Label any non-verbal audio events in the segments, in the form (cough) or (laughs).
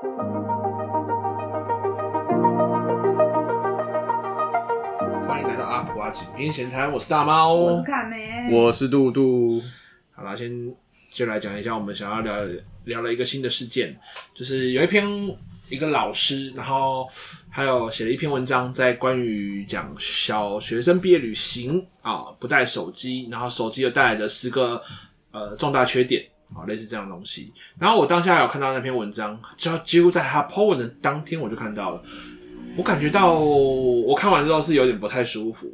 欢迎来到阿普阿井边闲谈，我是大猫，我是卡梅，我是杜杜。好啦，先就来讲一下我们想要聊聊了一个新的事件，就是有一篇一个老师，然后还有写了一篇文章，在关于讲小学生毕业旅行啊，不带手机，然后手机又带来的十个呃重大缺点啊，类似这样的东西。然后我当下有看到那篇文章，就几乎在他 po 文的当天我就看到了，我感觉到我看完之后是有点不太舒服，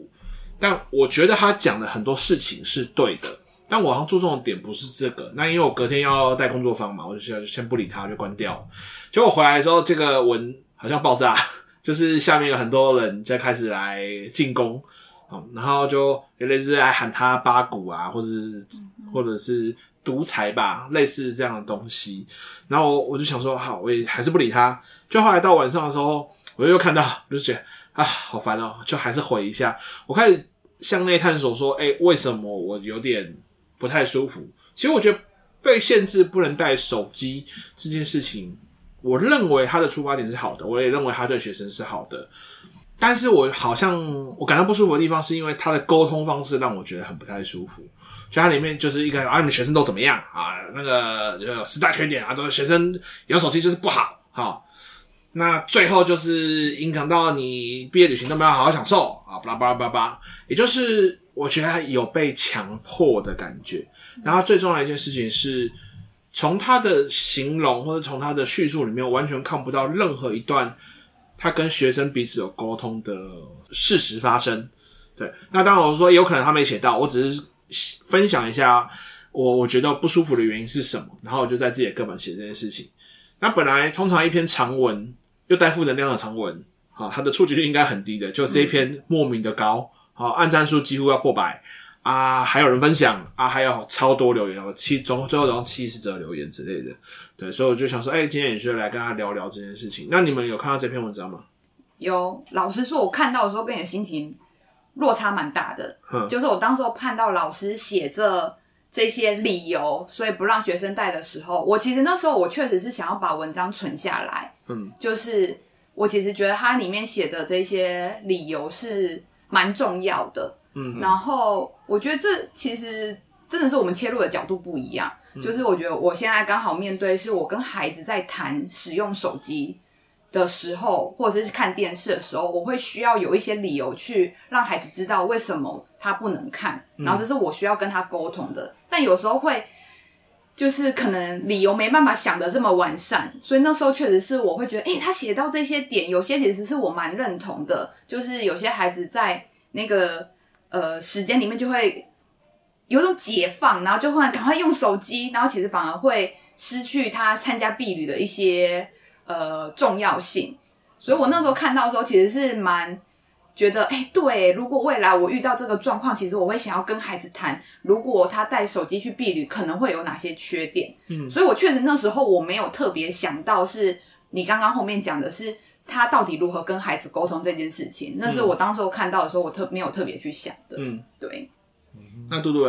但我觉得他讲的很多事情是对的。但我好像注重的点不是这个，那因为我隔天要带工作坊嘛，我就先不理他，就关掉。结果回来的时候，这个文好像爆炸，(laughs) 就是下面有很多人在开始来进攻，然后就有类似来喊他八股啊，或者是或者是独裁吧，类似这样的东西。然后我就想说，好，我也还是不理他。就后来到晚上的时候，我又看到，我就觉得啊，好烦哦，就还是回一下。我开始向内探索，说，哎、为什么我有点。不太舒服。其实我觉得被限制不能带手机这件事情，我认为他的出发点是好的，我也认为他对学生是好的。但是我好像我感到不舒服的地方，是因为他的沟通方式让我觉得很不太舒服。就它里面就是一个啊，你们学生都怎么样啊？那个有十大缺点啊，都是学生有手机就是不好。好，那最后就是影响到你毕业旅行都没有好好享受啊，巴拉巴拉巴拉，也就是。我觉得他有被强迫的感觉，然后最重要的一件事情是，从他的形容或者从他的叙述里面，完全看不到任何一段他跟学生彼此有沟通的事实发生。对，那当然我说有可能他没写到，我只是分享一下我我觉得不舒服的原因是什么，然后我就在自己的课本写这件事情。那本来通常一篇长文又带负能量的长文，好，它的触及率应该很低的，就这一篇莫名的高。好，按赞数几乎要破百啊，还有人分享啊，还有超多留言，有七总最后总共七十则留言之类的，对，所以我就想说，哎、欸，今天也是来跟他聊聊这件事情。那你们有看到这篇文章吗？有，老实说，我看到的时候跟你的心情落差蛮大的，就是我当时候看到老师写着这些理由，所以不让学生带的时候，我其实那时候我确实是想要把文章存下来，嗯，就是我其实觉得它里面写的这些理由是。蛮重要的，嗯，然后我觉得这其实真的是我们切入的角度不一样，嗯，就是我觉得我现在刚好面对是我跟孩子在谈使用手机的时候，或者是看电视的时候，我会需要有一些理由去让孩子知道为什么他不能看，然后这是我需要跟他沟通的，嗯，但有时候会就是可能理由没办法想的这么完善，所以那时候确实是我会觉得，诶，他写到这些点，有些其实是我蛮认同的，就是有些孩子在。那个呃时间里面就会有种解放，然后就会赶快用手机，然后其实反而会失去他参加避旅的一些呃重要性。所以我那时候看到的时候，其实是蛮觉得，哎，对，如果未来我遇到这个状况，其实我会想要跟孩子谈，如果他带手机去避旅，可能会有哪些缺点。嗯，所以我确实那时候我没有特别想到是你刚刚后面讲的是。他到底如何跟孩子沟通这件事情，那是我当时候看到的时候，我特没有特别去想的。嗯，对。那嘟嘟，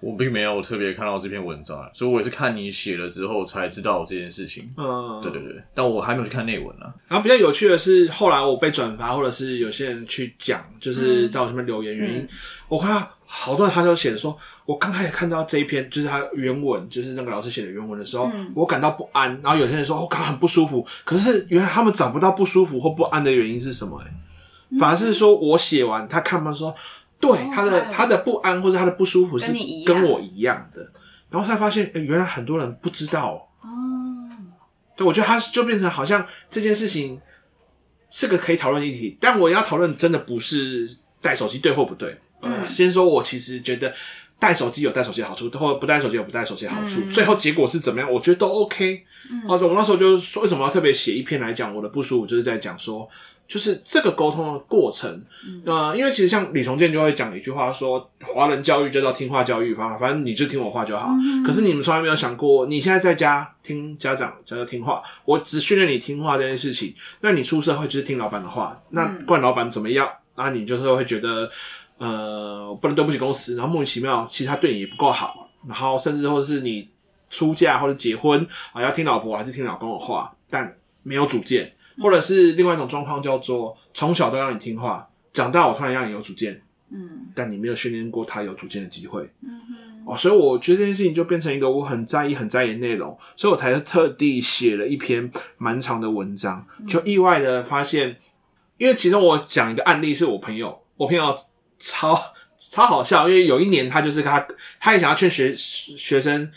我并没有特别看到这篇文章，所以我也是看你写了之后才知道这件事情。嗯，对对对，但我还没有去看内文呢。然后比较有趣的是，后来我被转发，或者是有些人去讲，就是在我这边留言原因，嗯、我看到好多人他就写的说。我刚开始看到这一篇，就是他原文，就是那个老师写的原文的时候，嗯、我感到不安。然后有些人说，我、哦、感到很不舒服。可是原来他们找不到不舒服或不安的原因是什么、欸？哎，反而是说我写完，他看完说，对、哦、他的他的不安或者他的不舒服是跟我一样的。然后才发现，哎、欸，原来很多人不知道。哦，对，我觉得他就变成好像这件事情是个可以讨论议题，但我要讨论真的不是带手机对或不对。先说我其实觉得。带手机有带手机的好处，或不带手机有不带手机的好处，嗯。最后结果是怎么样？我觉得都 OK。嗯，好，我那时候就是说，为什么要特别写一篇来讲我的不舒服，就是在讲说，就是这个沟通的过程。嗯，呃，因为其实像李重建就会讲一句话说，华人教育就叫听话教育，反正你就听我话就好。嗯。可是你们从来没有想过，你现在在家听家长叫做听话，我只训练你听话这件事情，那你出社会就是听老板的话，那管老板怎么样？那你就是会觉得。呃，不能对不起公司，然后莫名其妙，其实他对你也不够好，然后甚至或者是你出嫁或者结婚啊，要听老婆还是听老公的话，但没有主见，或者是另外一种状况叫做从小都让你听话，长大我突然让你有主见，嗯，但你没有训练过他有主见的机会，嗯哼，哦，所以我觉得这件事情就变成一个我很在意、很在意的内容，所以我才特地写了一篇蛮长的文章，就意外的发现，因为其中我讲一个案例是我朋友，我朋友超超好笑，因为有一年他就是他，他也想要劝学学生。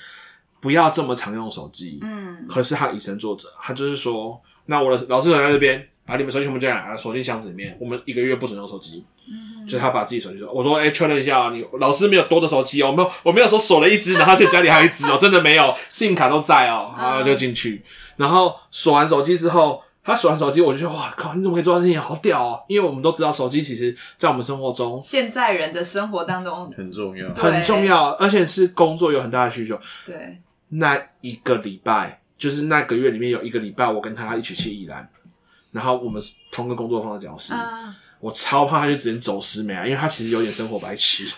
不要这么常用手机。嗯，可是他以身作则，他就是说，那我的老师在这边，把你们手机全部进来，锁进箱子里面，我们一个月不准用手机。嗯，就是他把自己手机说，我说，哎、欸，确认一下哦，你老师没有多的手机哦，我没有，我没有说锁了一只，(laughs) 然后在家里还有一只哦，真的没有，SIM 卡都在哦，然后就进去，然后锁完手机之后，他锁完手机，我就说，哇靠，你怎么可以做这件事情，好屌哦！因为我们都知道，手机其实，在我们生活中，现在人的生活当中很重要，很重要，而且是工作有很大的需求。对。那一个礼拜，就是那个月里面有一个礼拜，我跟他一起去宜兰，然后我们同个工作坊的讲师，嗯、我超怕他就直接走失没啊，因为他其实有点生活白痴。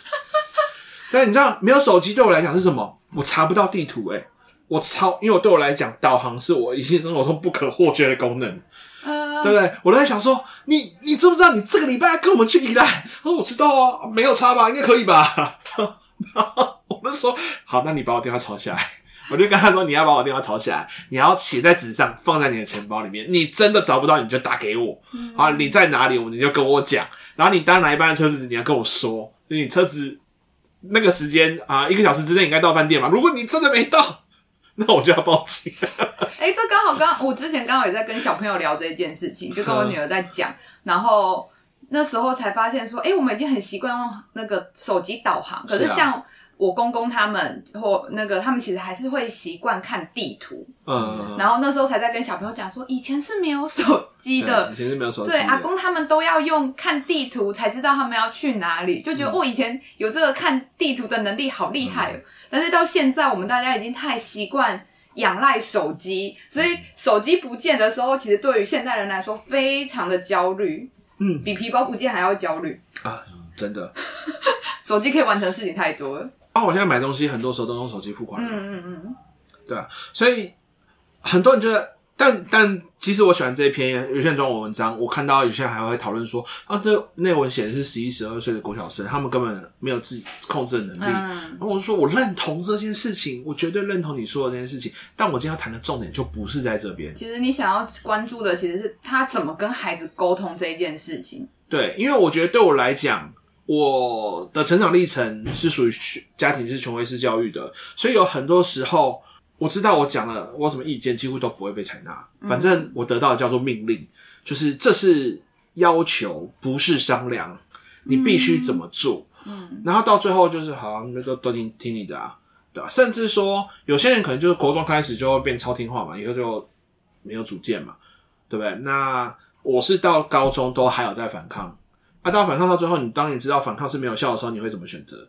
(laughs) 但你知道，没有手机对我来讲是什么？我查不到地图哎、欸、我超，因为我对我来讲，导航是我一些生活中不可或缺的功能，嗯、对不对？我都在想说，你你知不知道，你这个礼拜要跟我们去宜兰？哦，我知道啊，没有差吧？应该可以吧？(laughs) 然后我们说好，那你把我电话抄下来。我就跟他说：“你要把我电话抄起来，你要写在纸上，放在你的钱包里面。你真的找不到，你就打给我。好，你在哪里，你就跟我讲。然后你搭哪一班的车子，你要跟我说。你车子那个时间啊，一个小时之内应该到饭店嘛。如果你真的没到，那我就要报警。(laughs) 哎、欸，这刚好刚我之前刚好也在跟小朋友聊这一件事情，就跟我女儿在讲，然后那时候才发现说，哎、欸，我们已经很习惯用那个手机导航，可是像。”我公公他们或那个他们其实还是会习惯看地图，嗯，然后那时候才在跟小朋友讲说，以前是没有手机的，以前是没有手机，对，阿公他们都要用看地图才知道他们要去哪里，就觉得、嗯、哦，以前有这个看地图的能力好厉害，嗯、但是到现在我们大家已经太习惯仰赖手机，所以手机不见的时候，其实对于现代人来说非常的焦虑，嗯，比皮包不见还要焦虑。啊，真的，(laughs) 手机可以完成事情太多了。啊，我现在买东西很多时候都用手机付款。嗯嗯嗯，对啊，所以很多人觉得，但但其实我喜欢这一篇有些中文文章，我看到有些人还会讨论说，啊，这内文写的是十一、十二岁的国小生，他们根本没有自己控制的能力。嗯，然后我就说我认同这件事情，我绝对认同你说的这件事情，但我今天要谈的重点就不是在这边。其实你想要关注的其实是他怎么跟孩子沟通这一件事情。对，因为我觉得对我来讲。我的成长历程是属于家庭是权威式教育的，所以有很多时候我知道我讲了我什么意见几乎都不会被采纳，反正我得到的叫做命令，就是这是要求，不是商量，你必须怎么做。嗯，然后到最后就是好，那都都听听你的啊，对吧？甚至说有些人可能就是国中开始就会变超听话嘛，以后就没有主见嘛，对不对？那我是到高中都还有在反抗。啊，到反抗到最后，你当你知道反抗是没有效的时候，你会怎么选择？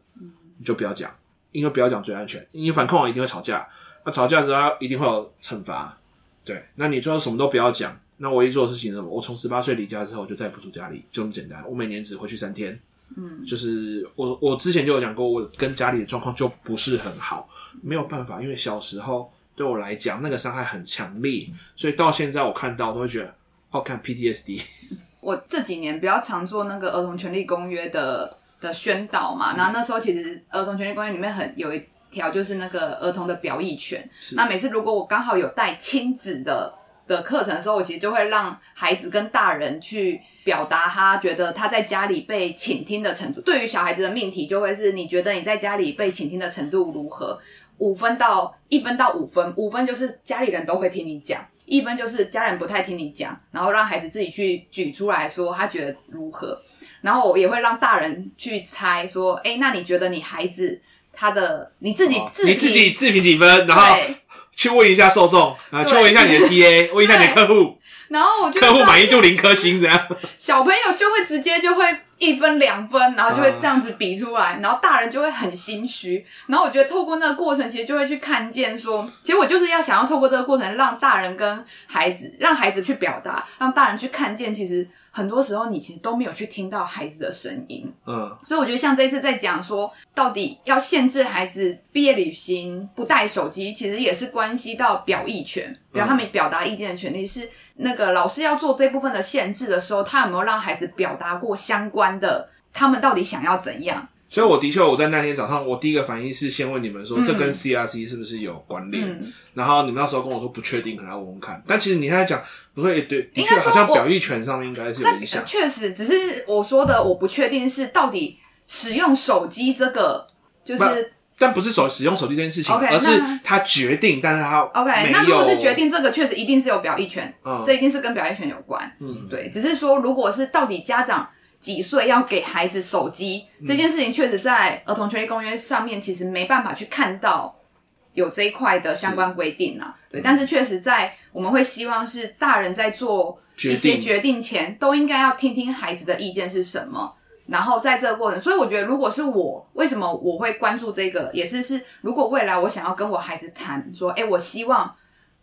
你就不要讲，因为不要讲最安全。因为反抗完一定会吵架，那吵架之后一定会有惩罚。对，那你最后什么都不要讲。那我唯一做的事情是什么？我从十八岁离家之后就再也不住家里，就这么简单。我每年只回去三天。嗯，就是我我之前就有讲过，我跟家里的状况就不是很好，没有办法，因为小时候对我来讲那个伤害很强烈，所以到现在我看到都会觉得，好看 PTSD。(laughs) 我这几年比较常做那个儿童权利公约的的宣导嘛，然后那时候其实儿童权利公约里面很有一条就是那个儿童的表意权。那每次如果我刚好有带亲子的的课程的时候，我其实就会让孩子跟大人去表达他觉得他在家里被倾听的程度。对于小孩子的命题就会是你觉得你在家里被倾听的程度如何？五分到一分到五分，五分就是家里人都会听你讲。一般就是家人不太听你讲，然后让孩子自己去举出来说他觉得如何，然后我也会让大人去猜说，哎，那你觉得你孩子他的你自己自己你自己自评几分，然后去问一下受众啊，去问一下你的 TA，(laughs) 问一下你的客户，然后我就客户满意度零颗星这样，小朋友就会直接就会。一分两分，然后就会这样子比出来，然后大人就会很心虚。然后我觉得透过那个过程，其实就会去看见说，其实我就是要想要透过这个过程，让大人跟孩子，让孩子去表达，让大人去看见，其实很多时候你其实都没有去听到孩子的声音。嗯，所以我觉得像这次在讲说，到底要限制孩子毕业旅行不带手机，其实也是关系到表意权，比如他们表达意见的权利是那个老师要做这部分的限制的时候，他有没有让孩子表达过相关的，他们到底想要怎样？所以我的确，我在那天早上，我第一个反应是先问你们说，这跟 CRC 是不是有关联？嗯、然后你们那时候跟我说不确定，可能要问问看。但其实你现在讲，不会，对，的确好像表意权上面应该是有影响。确实，只是我说的我不确定是到底使用手机这个，就是但不是手使用手机这件事情而是他决定，但是他 OK。那如果是决定这个，确实一定是有表意权，嗯，这一定是跟表意权有关。嗯，对，只是说如果是到底家长。几岁要给孩子手机这件事情，确实在儿童权利公约上面，其实没办法去看到有这一块的相关规定啊。对，但是确实在我们会希望是大人在做一些决定前，都应该要听听孩子的意见是什么。然后在这个过程，所以我觉得，如果是我，为什么我会关注这个，也是是，如果未来我想要跟我孩子谈说，哎，我希望。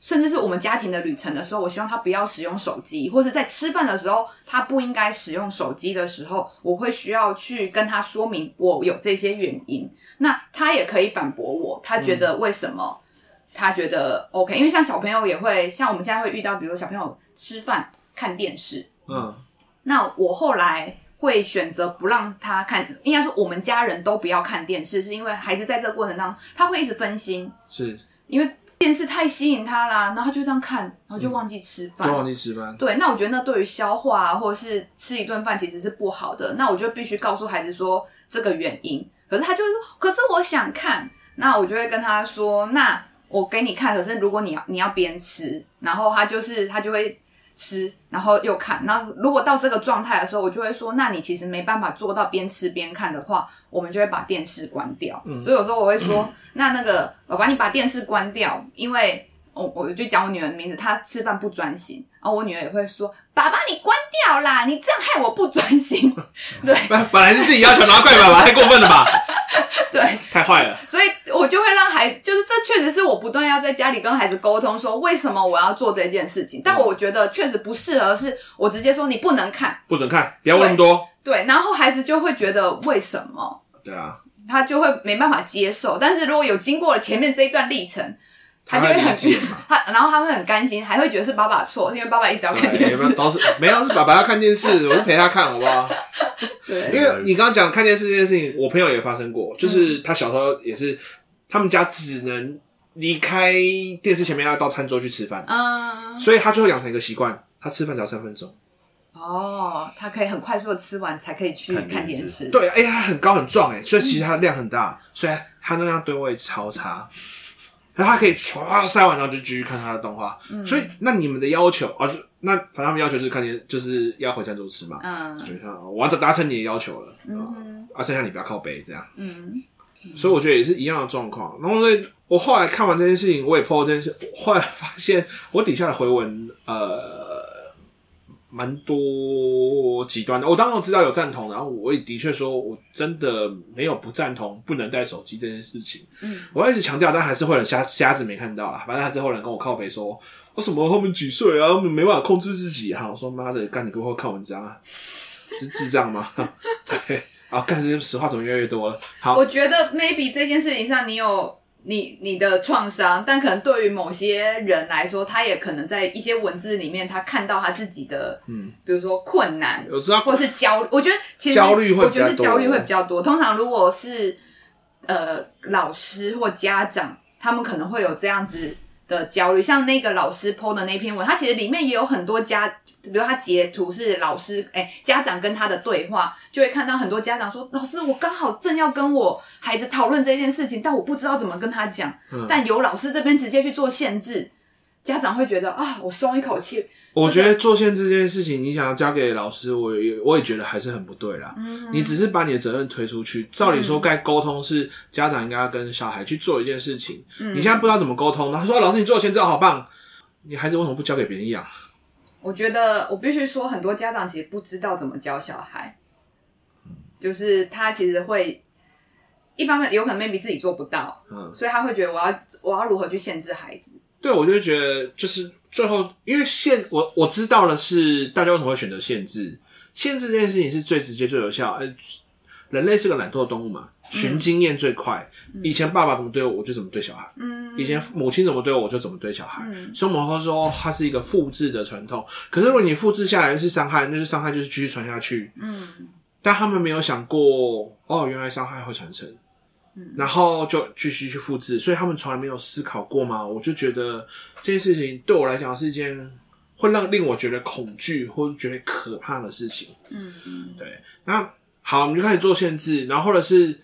甚至是我们家庭的旅程的时候，我希望他不要使用手机，或是在吃饭的时候他不应该使用手机的时候，我会需要去跟他说明我有这些原因。那他也可以反驳我，他觉得为什么？他觉得 OK，因为像小朋友也会，像我们现在会遇到，比如小朋友吃饭看电视，嗯，那我后来会选择不让他看，应该说我们家人都不要看电视，是因为孩子在这个过程当中他会一直分心，是因为。电视太吸引他啦，然后他就这样看，然后就忘记吃饭，忘记吃饭。对，那我觉得那对于消化啊，或者是吃一顿饭其实是不好的。那我就必须告诉孩子说这个原因。可是他就会说，可是我想看。那我就会跟他说，那我给你看。可是如果你要你要边吃，然后他就是他就会。吃，然后又看。那如果到这个状态的时候，我就会说，那你其实没办法做到边吃边看的话，我们就会把电视关掉。嗯，所以有时候我会说，嗯、那那个老板，你把电视关掉，因为我我就讲我女儿的名字，她吃饭不专心。然后我女儿也会说，爸爸你关掉啦，你这样害我不专心。(laughs) 对，本本来是自己要求，拿怪爸爸，太过分了吧？对，太坏了。所以我就会让孩子，就是这确实是我不断要在家里跟孩子沟通，说为什么我要做这件事情。但我觉得确实不适合，是我直接说你不能看，不准看，不要问那么多。对，然后孩子就会觉得为什么？对啊，他就会没办法接受。但是如果有经过了前面这一段历程，他就会很 (laughs) 他，然后他会很甘心，还会觉得是爸爸错，因为爸爸一直要看电视，都是没有是爸爸要看电视，我就陪他看，好不好？(laughs) 对，因为你刚刚讲看电视这件事情，我朋友也发生过，就是他小时候也是，他们家只能离开电视前面要到餐桌去吃饭，嗯，所以他最后养成一个习惯，他吃饭只要三分钟。哦，他可以很快速的吃完才可以去看电视。对，哎、欸，他很高很壮，哎，所以其实他量很大，所以他那样对胃超差。他可以唰塞完，然后就继续看他的动画。嗯，所以那你们的要求啊，就那反正他们要求是看见，就是要回餐桌吃嘛。嗯，所以他完全达成你的要求了。嗯，啊，剩下你不要靠背这样。嗯，所以我觉得也是一样的状况。然后所以我后来看完这件事情，我也 po 这件事，后来发现我底下的回文，呃。蛮多极端的，我当然知道有赞同，然后我也的确说，我真的没有不赞同不能带手机这件事情。嗯，我一直强调，但还是会有人瞎瞎子没看到啦。反正还是会有人跟我靠北说，为什么他们几岁啊，他们没办法控制自己哈、啊。我说妈的，干你给我看文章啊，(laughs) 是智障吗？(laughs) 对，啊，干这些实话怎么越来越多了？好，我觉得 maybe 这件事情上你有。你你的创伤，但可能对于某些人来说，他也可能在一些文字里面，他看到他自己的，嗯，比如说困难，我知道，或是焦，我觉得其实焦虑会，我觉得是焦虑会比较多。通常如果是呃老师或家长，他们可能会有这样子的焦虑。像那个老师 po 的那篇文，他其实里面也有很多家。比如他截图是老师哎、欸，家长跟他的对话，就会看到很多家长说：“老师，我刚好正要跟我孩子讨论这件事情，但我不知道怎么跟他讲。嗯”但由老师这边直接去做限制，家长会觉得啊，我松一口气。我觉得做限制这件事情，你想要交给老师，我也我也觉得还是很不对啦。嗯，你只是把你的责任推出去，照理说该沟通是家长应该要跟小孩去做一件事情。嗯，你现在不知道怎么沟通，然后说老师你做的限制好棒，你孩子为什么不交给别人养？我觉得我必须说，很多家长其实不知道怎么教小孩，就是他其实会一方面有可能 maybe 自己做不到，嗯，所以他会觉得我要我要如何去限制孩子？对，我就觉得就是最后，因为限我我知道的是，大家为什么会选择限制？限制这件事情是最直接、最有效。呃，人类是个懒惰的动物嘛，寻经验最快。嗯、以前爸爸怎么对我，我就怎么对小孩。嗯，以前母亲怎么对我，我就怎么对小孩。嗯，所以我们会说它是一个复制的传统。可是如果你复制下来是伤害，那是伤害，就是继续传下去。嗯，但他们没有想过，哦，原来伤害会传承。嗯，然后就继续去复制，所以他们从来没有思考过吗？我就觉得这件事情对我来讲是一件。会让令我觉得恐惧或者觉得可怕的事情，嗯嗯，对。那好，我们就开始做限制，然后或者是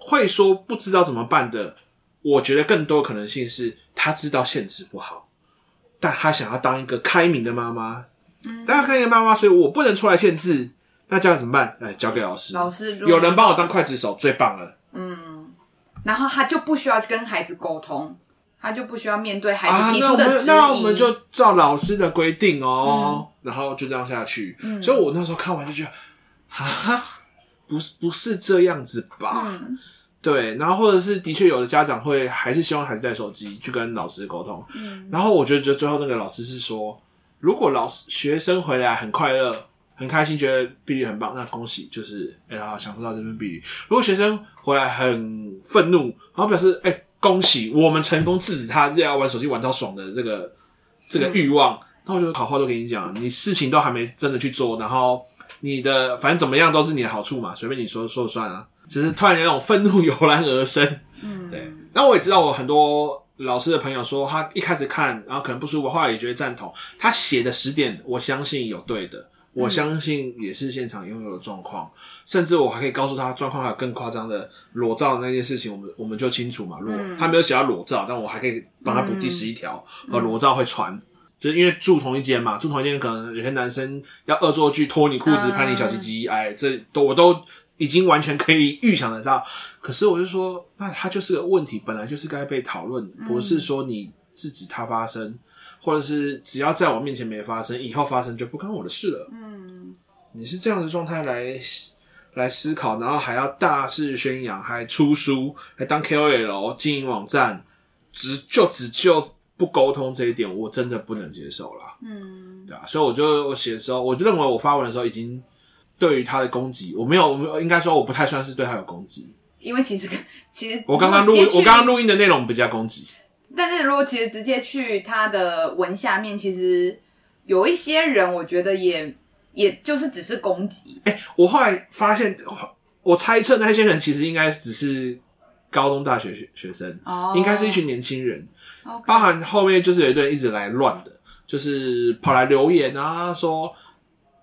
会说不知道怎么办的。我觉得更多可能性是他知道限制不好，但他想要当一个开明的妈妈，嗯，当开明的妈妈，所以我不能出来限制。那这样怎么办？来交给老师，老师有人帮我当刽子手，最棒了。嗯，然后他就不需要跟孩子沟通。他就不需要面对孩子提出的质疑，啊，那我们，那我们就照老师的规定哦，嗯，然后就这样下去。嗯，所以我那时候看完就觉得，啊，不是不是这样子吧？嗯，对。然后或者是的确有的家长会还是希望孩子带手机去跟老师沟通。嗯，然后我觉得就最后那个老师是说，如果老师学生回来很快乐、很开心，觉得毕旅很棒，那恭喜，就是哎呀，享受到这份毕旅。如果学生回来很愤怒，然后表示哎。欸恭喜我们成功制止他这样玩手机玩到爽的这个这个欲望。那、嗯、我就好话都跟你讲，你事情都还没真的去做，然后你的反正怎么样都是你的好处嘛，随便你说说了算啊。就是突然有那种愤怒油然而生，嗯，对。那我也知道，我很多老师的朋友说，他一开始看，然后可能不舒服，后来也觉得赞同。他写的十点，我相信有对的。我相信也是现场拥有的状况，甚至我还可以告诉他状况还有更夸张的裸照的那件事情，我们我们就清楚嘛。如果他没有写到裸照，但我还可以帮他补第十一条，呃，裸照会传，就是因为住同一间嘛，住同一间可能有些男生要恶作剧脱你裤子拍你小鸡鸡，哎，这都我都已经完全可以预想得到。可是我就说，那他就是个问题，本来就是该被讨论，不是说你制止他发生。或者是只要在我面前没发生，以后发生就不关我的事了。嗯，你是这样的状态来来思考，然后还要大肆宣扬，还出书，还当 KOL 经营网站，只就只就不沟通这一点，我真的不能接受了。嗯，对啊，所以我就我写的时候，我就认为我发文的时候已经对于他的攻击，我没有，我没有应该说我不太算是对他有攻击，因为其实其实我刚刚录我刚刚录音的内容比较攻击。但是如果其实直接去他的文下面，其实有一些人，我觉得也也就是只是攻击。哎、欸，我后来发现，我猜测那些人其实应该只是高中、大学学学生，哦，应该是一群年轻人包含后面就是有一堆一直来乱的，就是跑来留言啊，说，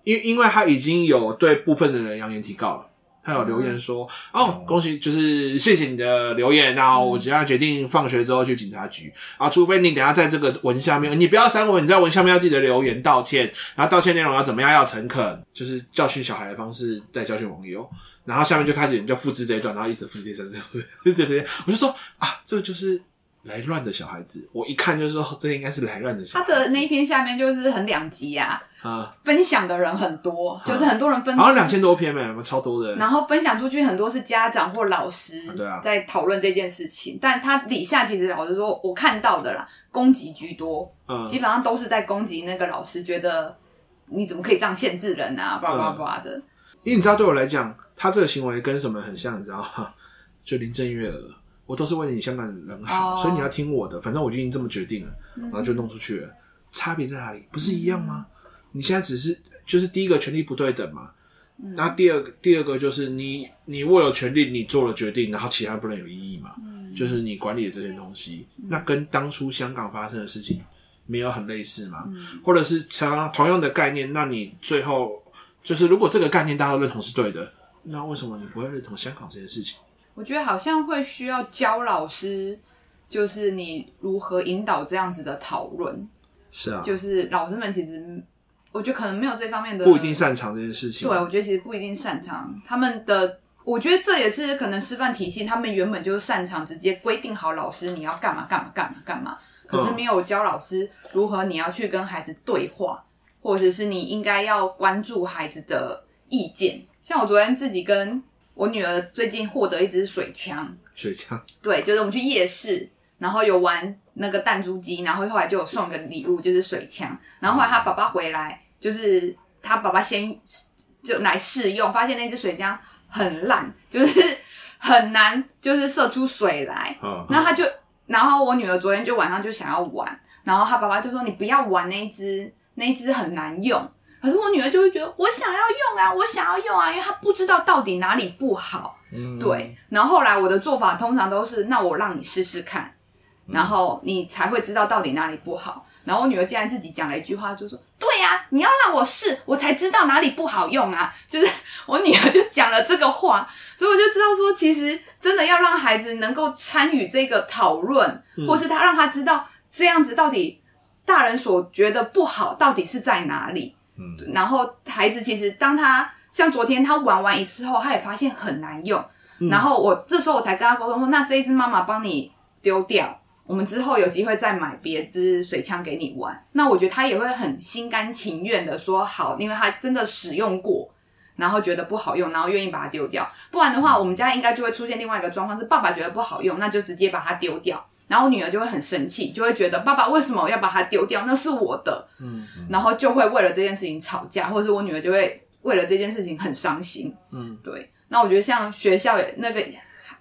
因因为他已经有对部分的人扬言提告了。他有留言说：“嗯、哦，恭喜，就是谢谢你的留言。然后我现在决定放学之后去警察局啊，除非你等下在这个文下面，你不要删文，你在文下面要记得留言道歉，然后道歉内容要怎么样，要诚恳，就是教训小孩的方式在教训网友。然后下面就开始人就复制这一段，然后一直复制这样子，复制这些，我就说啊，这就是。”来乱的小孩子，我一看就是说，这应该是来乱的小孩子。他的那一篇下面就是很两极呀，啊，分享的人很多，啊、就是很多人分享，好像两千多篇呗，超多的。然后分享出去很多是家长或老师，对啊，在讨论这件事情。啊、但他底下其实老实说，我看到的啦，攻击居多，嗯，基本上都是在攻击那个老师，觉得你怎么可以这样限制人啊，叭叭叭的。因为你知道，对我来讲，他这个行为跟什么很像，你知道吗？就林郑月娥。我都是为了你香港人好，oh. 所以你要听我的。反正我就已经这么决定了，然后就弄出去了。差别在哪里？不是一样吗？你现在只是就是第一个权力不对等嘛。那第二个第二个就是你你握有权力，你做了决定，然后其他不能有异议嘛。就是你管理的这些东西，那跟当初香港发生的事情没有很类似吗？或者是同同样的概念，那你最后就是如果这个概念大家都认同是对的，那为什么你不会认同香港这件事情？我觉得好像会需要教老师，就是你如何引导这样子的讨论。是啊，就是老师们其实，我觉得可能没有这方面的，不一定擅长这件事情。对，我觉得其实不一定擅长。他们的，我觉得这也是可能师范体系，他们原本就是擅长直接规定好老师你要干嘛干嘛干嘛干嘛，可是没有教老师如何你要去跟孩子对话，或者是你应该要关注孩子的意见。像我昨天自己跟。我女儿最近获得一支水枪，水枪，对，就是我们去夜市，然后有玩那个弹珠机，然后后来就有送个礼物，就是水枪。然后后来他爸爸回来，就是他爸爸先就来试用，发现那支水枪很烂，就是 (laughs) 很难，就是射出水来。嗯，然后他就，然后我女儿昨天就晚上就想要玩，然后他爸爸就说：“你不要玩那一支，那一支很难用。”可是我女儿就会觉得我想要用啊，我想要用啊，因为她不知道到底哪里不好。嗯，对。然后后来我的做法通常都是，那我让你试试看，然后你才会知道到底哪里不好。然后我女儿竟然自己讲了一句话，就说：“对呀，你要让我试，我才知道哪里不好用啊。”就是我女儿就讲了这个话，所以我就知道说，其实真的要让孩子能够参与这个讨论，或是他让他知道这样子到底大人所觉得不好到底是在哪里。嗯，然后孩子其实当他像昨天他玩完一次后，他也发现很难用。嗯、然后我这时候我才跟他沟通说，那这一支妈妈帮你丢掉，我们之后有机会再买别支水枪给你玩。那我觉得他也会很心甘情愿的说好，因为他真的使用过，然后觉得不好用，然后愿意把它丢掉。不然的话，我们家应该就会出现另外一个状况，是爸爸觉得不好用，那就直接把它丢掉。然后我女儿就会很生气，就会觉得爸爸为什么要把它丢掉？那是我的，嗯，嗯，然后就会为了这件事情吵架，或者是我女儿就会为了这件事情很伤心，嗯，对。那我觉得像学校那个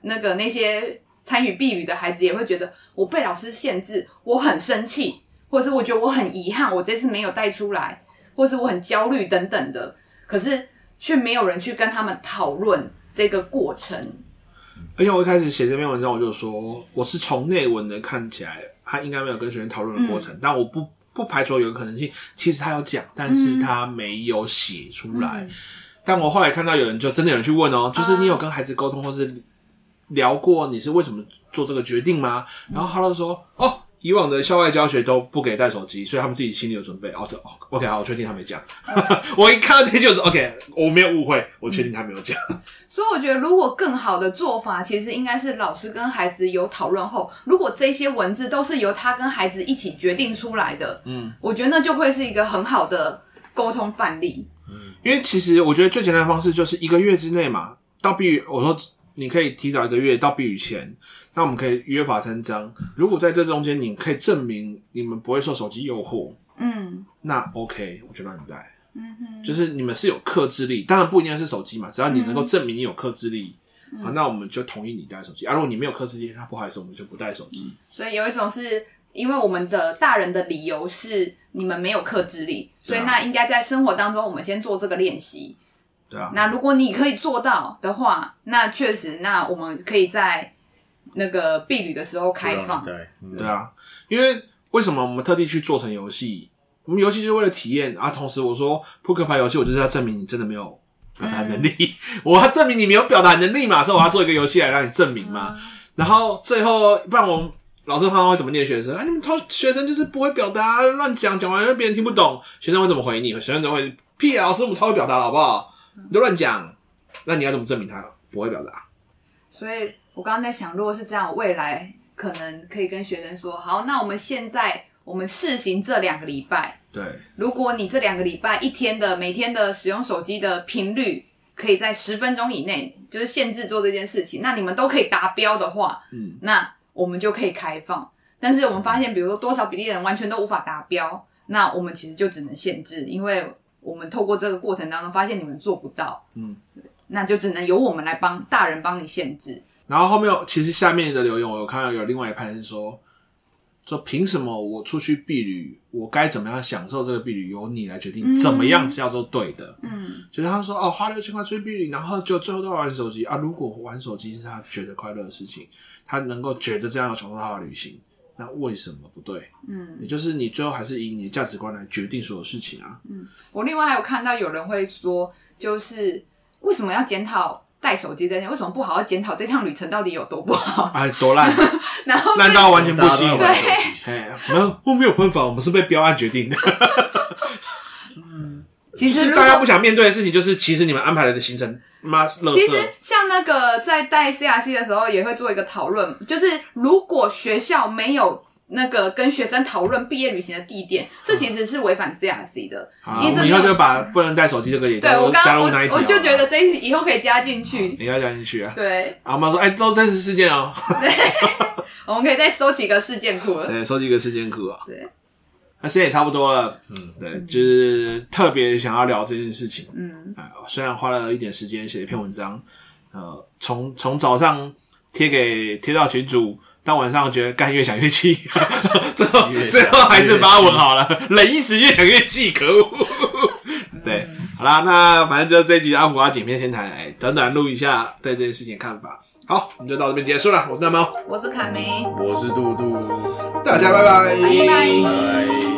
那个那些参与避雨的孩子也会觉得我被老师限制，我很生气，或者是我觉得我很遗憾，我这次没有带出来，或是我很焦虑等等的，可是却没有人去跟他们讨论这个过程。而且我一开始写这篇文章，我就说我是从内文的看起来，他应该没有跟学生讨论的过程，嗯、但我不不排除有可能性，其实他有讲，但是他没有写出来。嗯、但我后来看到有人就真的有人去问哦，就是你有跟孩子沟通或是聊过你是为什么做这个决定吗？然后他就说哦。以往的校外教学都不给带手机，所以他们自己心里有准备。哦，OK，好，我确定他没讲。(laughs) 我一看到这些就是 OK，我没有误会，我确定他没有讲。(laughs) 所以我觉得，如果更好的做法，其实应该是老师跟孩子有讨论后，如果这些文字都是由他跟孩子一起决定出来的，嗯，我觉得那就会是一个很好的沟通范例。嗯，因为其实我觉得最简单的方式就是一个月之内嘛，到毕业，我说你可以提早一个月到避雨前。那我们可以约法三章。如果在这中间，你可以证明你们不会受手机诱惑，嗯，那 OK，我就让你带。嗯哼，就是你们是有克制力，当然不一定是手机嘛，只要你能够证明你有克制力，嗯、好，那我们就同意你带手机。啊，如果你没有克制力，那不好意思，我们就不带手机。所以有一种是因为我们的大人的理由是你们没有克制力，所以那应该在生活当中我们先做这个练习。对啊，那如果你可以做到的话，那确实，那我们可以在。那个避旅的时候开放，对对啊，因为为什么我们特地去做成游戏？我们游戏就是为了体验啊。同时我说扑克牌游戏，我就是要证明你真的没有表达能力，嗯、(laughs) 我要证明你没有表达能力嘛，所以我要做一个游戏来让你证明嘛。嗯、然后最后，不然我们老师通常会怎么念学生？啊，你们同学生就是不会表达，乱讲，讲完因为别人听不懂，学生会怎么回你？学生就会屁啊，老师我们超会表达了，好不好？你都乱讲，那你要怎么证明他不会表达？所以。我刚刚在想，如果是这样，未来可能可以跟学生说，好，那我们现在我们试行这两个礼拜。对，如果你这两个礼拜一天的每天的使用手机的频率可以在十分钟以内，就是限制做这件事情，那你们都可以达标的话，嗯，那我们就可以开放。但是我们发现，比如说多少比例的人完全都无法达标，那我们其实就只能限制，因为我们透过这个过程当中发现你们做不到，嗯，那就只能由我们来帮大人帮你限制。然后后面有，其实下面的留言我有看到有另外一派是说，说凭什么我出去避旅，我该怎么样享受这个避旅，由你来决定怎么样叫做对的。嗯，就是他说哦，花六千块出去避旅，然后就最后都要玩手机啊。如果玩手机是他觉得快乐的事情，他能够觉得这样有享受他的旅行，那为什么不对？嗯，也就是你最后还是以你的价值观来决定所有事情啊。嗯，我另外还有看到有人会说，就是为什么要检讨？带手机这件，为什么不好好检讨这趟旅程到底有多不好？(laughs) 哎，多烂！然后烂到完全不行。对，哎，没有，我没有办法，我们是被标案决定的。(laughs) 嗯，其实大家不想面对的事情，就是其实你们安排了的行程，妈，其实像那个在带 CRC 的时候，也会做一个讨论，就是如果学校没有。那个跟学生讨论毕业旅行的地点，这其实是违反 CRC 的。以后就把不能带手机这个也加入加入那一条。我就觉得这一以后可以加进去。你要加进去啊？对。阿，妈说，哎，都真实事件哦。对。(laughs) 我们可以再收几个事件库了。对，收几个事件库啊。对，那时间也差不多了。嗯，对，就是特别想要聊这件事情。嗯，啊，虽然花了一点时间写一篇文章，呃，从从早上贴给贴到群主，到晚上觉得干越想越气，(laughs) 最后最后还是发文好了，忍一时越想越气，可恶。(laughs) 对，好啦，那反正就这一集阿普蛙剪片先谈，短短录一下对这件事情的看法。好，我们就到这边结束了。我是大猫，我是卡梅，我是杜杜，大家拜拜，拜拜。